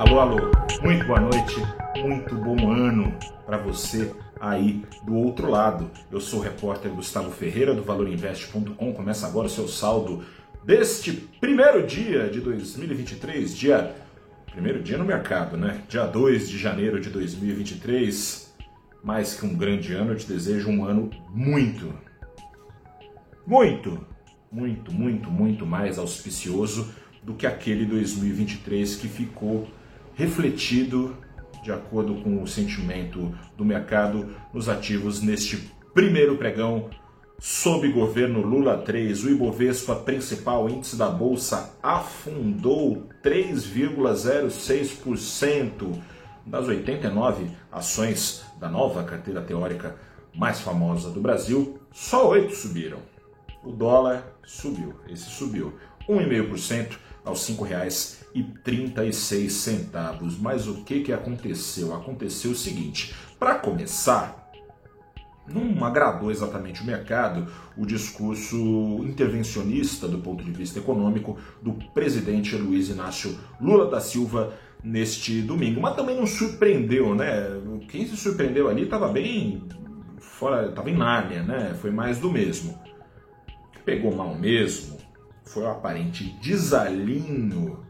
Alô, alô, muito boa noite, muito bom ano para você aí do outro lado. Eu sou o repórter Gustavo Ferreira do ValorInvest.com. Começa agora o seu saldo deste primeiro dia de 2023, dia primeiro dia no mercado, né? Dia 2 de janeiro de 2023. Mais que um grande ano, eu te desejo um ano muito, muito, muito, muito, muito mais auspicioso do que aquele 2023 que ficou refletido de acordo com o sentimento do mercado nos ativos neste primeiro pregão sob governo Lula 3. O Ibovespa, principal índice da bolsa, afundou 3,06%. Das 89 ações da nova carteira teórica mais famosa do Brasil, só oito subiram. O dólar subiu, esse subiu 1,5% aos R$ 5,36. Mas o que, que aconteceu? Aconteceu o seguinte: para começar, não agradou exatamente o mercado o discurso intervencionista do ponto de vista econômico do presidente Luiz Inácio Lula da Silva neste domingo. Mas também não surpreendeu, né? Quem se surpreendeu ali estava bem fora, estava em Nárnia, né? Foi mais do mesmo. Pegou mal mesmo foi o aparente desalinho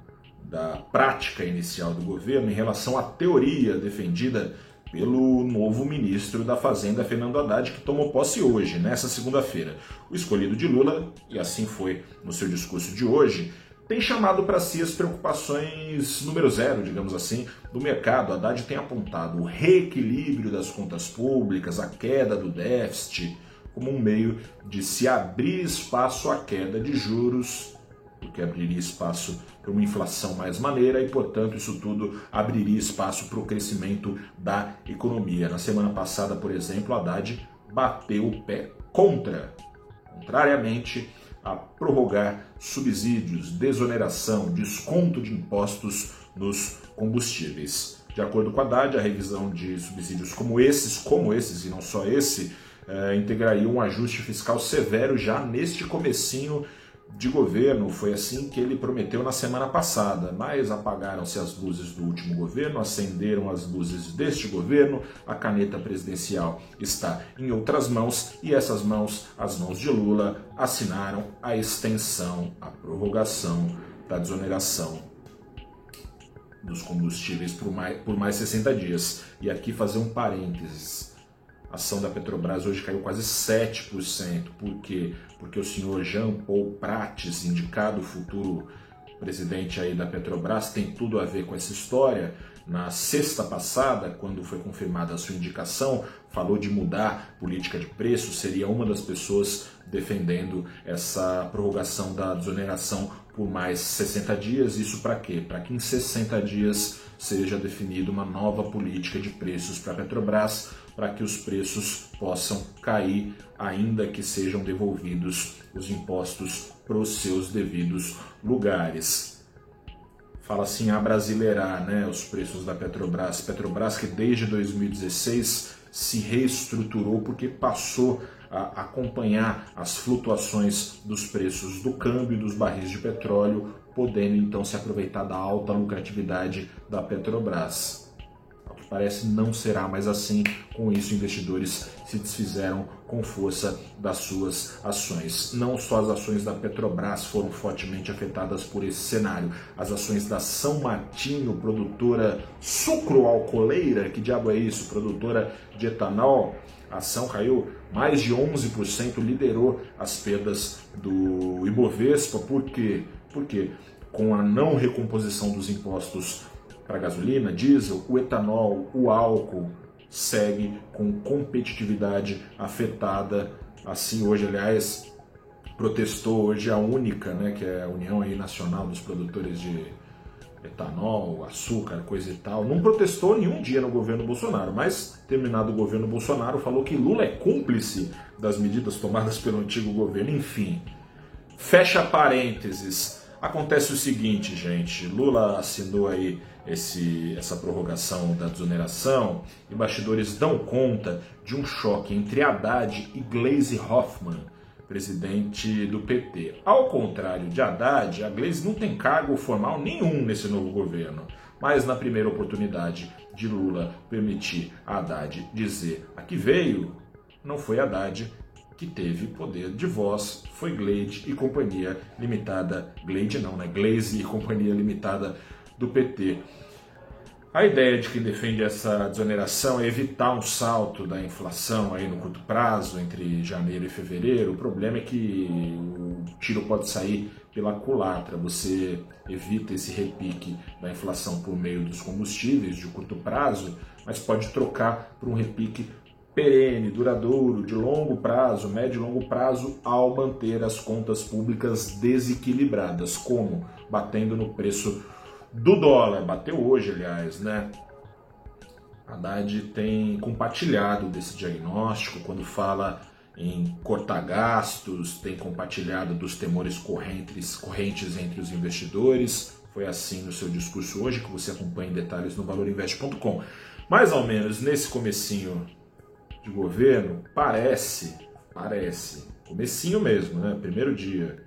da prática inicial do governo em relação à teoria defendida pelo novo ministro da Fazenda, Fernando Haddad, que tomou posse hoje, nessa segunda-feira. O escolhido de Lula, e assim foi no seu discurso de hoje, tem chamado para si as preocupações número zero, digamos assim, do mercado. Haddad tem apontado o reequilíbrio das contas públicas, a queda do déficit, como um meio de se abrir espaço à queda de juros, porque abriria espaço para uma inflação mais maneira e, portanto, isso tudo abriria espaço para o crescimento da economia. Na semana passada, por exemplo, Haddad bateu o pé contra, contrariamente a prorrogar subsídios, desoneração, desconto de impostos nos combustíveis. De acordo com Haddad, a revisão de subsídios como esses, como esses e não só esse, é, integraria um ajuste fiscal severo já neste comecinho de governo. Foi assim que ele prometeu na semana passada, mas apagaram-se as luzes do último governo, acenderam as luzes deste governo, a caneta presidencial está em outras mãos e essas mãos, as mãos de Lula, assinaram a extensão, a prorrogação da desoneração dos combustíveis por mais, por mais 60 dias. E aqui fazer um parênteses a ação da Petrobras hoje caiu quase 7%. Por quê? Porque o senhor Jean Paul Prates, indicado futuro presidente aí da Petrobras, tem tudo a ver com essa história. Na sexta passada, quando foi confirmada a sua indicação, falou de mudar política de preço, seria uma das pessoas defendendo essa prorrogação da desoneração por mais 60 dias. Isso para quê? Para que em 60 dias seja definida uma nova política de preços para a Petrobras, para que os preços possam cair, ainda que sejam devolvidos os impostos para os seus devidos lugares. Fala assim a brasileirar né, os preços da Petrobras. Petrobras que desde 2016 se reestruturou porque passou a acompanhar as flutuações dos preços do câmbio dos barris de petróleo, podendo então se aproveitar da alta lucratividade da Petrobras. Parece, não será mais assim. Com isso, investidores se desfizeram com força das suas ações. Não só as ações da Petrobras foram fortemente afetadas por esse cenário, as ações da São Martinho, produtora sucroalcooleira, que diabo é isso? Produtora de etanol, a ação caiu mais de 11%, liderou as perdas do Ibovespa. Por quê? Porque com a não recomposição dos impostos para gasolina, diesel, o etanol, o álcool segue com competitividade afetada. Assim, hoje, aliás, protestou hoje a única, né, que é a União aí Nacional dos Produtores de etanol, açúcar, coisa e tal, não protestou nenhum dia no governo Bolsonaro, mas, terminado o governo Bolsonaro, falou que Lula é cúmplice das medidas tomadas pelo antigo governo. Enfim, fecha parênteses. Acontece o seguinte, gente: Lula assinou aí esse, essa prorrogação da desoneração e bastidores dão conta de um choque entre Haddad e Gleisi Hoffmann presidente do PT. Ao contrário de Haddad, a Gleisi não tem cargo formal nenhum nesse novo governo. mas na primeira oportunidade de Lula permitir a Haddad dizer a que veio, não foi Haddad que teve poder de voz, foi Glade e Companhia Limitada, Glade não, né? Glaze e Companhia Limitada do PT. A ideia de quem defende essa desoneração é evitar um salto da inflação aí no curto prazo, entre janeiro e fevereiro. O problema é que o tiro pode sair pela culatra. Você evita esse repique da inflação por meio dos combustíveis de curto prazo, mas pode trocar por um repique perene, duradouro, de longo prazo, médio e longo prazo, ao manter as contas públicas desequilibradas. Como? Batendo no preço do dólar. Bateu hoje, aliás, né? Haddad tem compartilhado desse diagnóstico quando fala em cortar gastos, tem compartilhado dos temores correntes, correntes entre os investidores. Foi assim no seu discurso hoje, que você acompanha em detalhes no valorinvest.com. Mais ou menos nesse comecinho de governo, parece, parece, comecinho mesmo, né? Primeiro dia,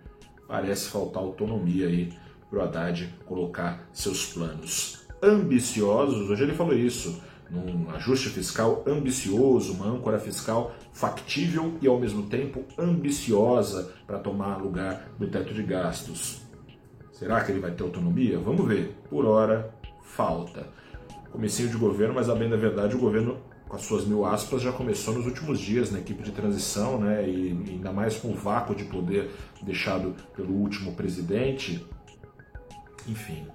parece faltar autonomia aí para o Haddad colocar seus planos ambiciosos. Hoje ele falou isso, num ajuste fiscal ambicioso, uma âncora fiscal factível e ao mesmo tempo ambiciosa para tomar lugar do teto de gastos. Será que ele vai ter autonomia? Vamos ver. Por hora, falta. Comecinho de governo, mas a bem da verdade, o governo, com as suas mil aspas, já começou nos últimos dias na equipe de transição, né? E ainda mais com o vácuo de poder deixado pelo último presidente, enfim,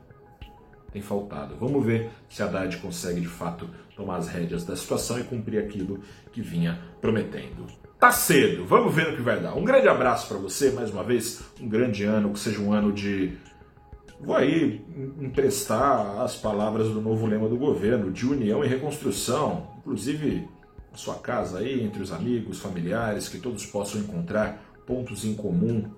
tem faltado. Vamos ver se Haddad consegue de fato tomar as rédeas da situação e cumprir aquilo que vinha prometendo. Tá cedo, vamos ver o que vai dar. Um grande abraço para você, mais uma vez, um grande ano, que seja um ano de. Vou aí emprestar as palavras do novo lema do governo, de união e reconstrução, inclusive a sua casa aí, entre os amigos, familiares, que todos possam encontrar pontos em comum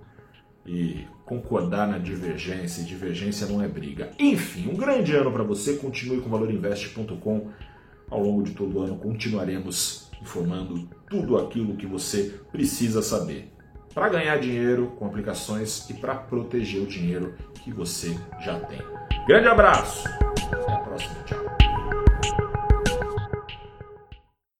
e concordar na divergência, e divergência não é briga. Enfim, um grande ano para você, continue com valorinvest.com. Ao longo de todo o ano continuaremos informando tudo aquilo que você precisa saber para ganhar dinheiro com aplicações e para proteger o dinheiro que você já tem. Grande abraço, até a próxima, tchau.